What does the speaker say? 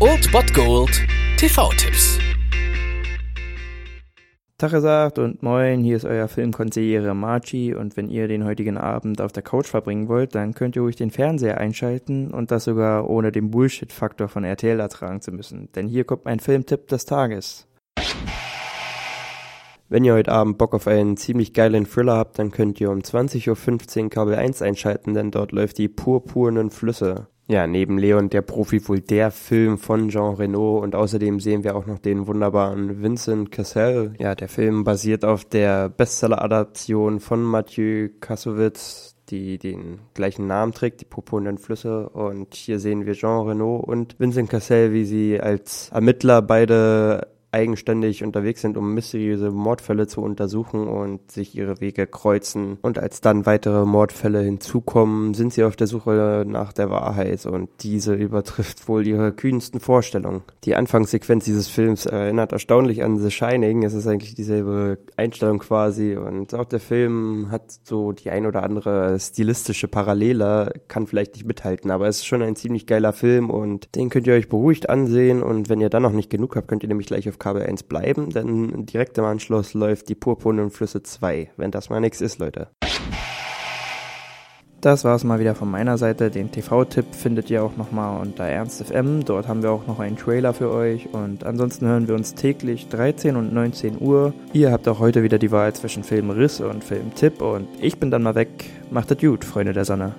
Old Bot Gold TV-Tipps. Tag gesagt und moin, hier ist euer Filmkonsigliere Marchi und wenn ihr den heutigen Abend auf der Couch verbringen wollt, dann könnt ihr ruhig den Fernseher einschalten und das sogar ohne den Bullshit-Faktor von RTL ertragen zu müssen, denn hier kommt mein Filmtipp des Tages. Wenn ihr heute Abend Bock auf einen ziemlich geilen Thriller habt, dann könnt ihr um 20.15 Uhr Kabel 1 einschalten, denn dort läuft die purpurnen Flüsse. Ja, neben Leon der Profi wohl der Film von Jean Reno und außerdem sehen wir auch noch den wunderbaren Vincent Cassel. Ja, der Film basiert auf der Bestseller-Adaption von Mathieu Kassovitz, die den gleichen Namen trägt, die purpurnen Flüsse. Und hier sehen wir Jean Reno und Vincent Cassel, wie sie als Ermittler beide eigenständig unterwegs sind, um mysteriöse Mordfälle zu untersuchen und sich ihre Wege kreuzen. Und als dann weitere Mordfälle hinzukommen, sind sie auf der Suche nach der Wahrheit und diese übertrifft wohl ihre kühnsten Vorstellungen. Die Anfangssequenz dieses Films erinnert erstaunlich an The Shining. Es ist eigentlich dieselbe Einstellung quasi und auch der Film hat so die ein oder andere stilistische Parallele, kann vielleicht nicht mithalten, aber es ist schon ein ziemlich geiler Film und den könnt ihr euch beruhigt ansehen und wenn ihr dann noch nicht genug habt, könnt ihr nämlich gleich auf Kabel 1 bleiben, denn direkt im Anschluss läuft die Purpurnen Flüsse 2, wenn das mal nichts ist, Leute. Das war es mal wieder von meiner Seite. Den TV-Tipp findet ihr auch nochmal unter ErnstFM. Dort haben wir auch noch einen Trailer für euch. Und ansonsten hören wir uns täglich 13 und 19 Uhr. Ihr habt auch heute wieder die Wahl zwischen Filmriss und Filmtipp. Und ich bin dann mal weg. Macht es gut, Freunde der Sonne.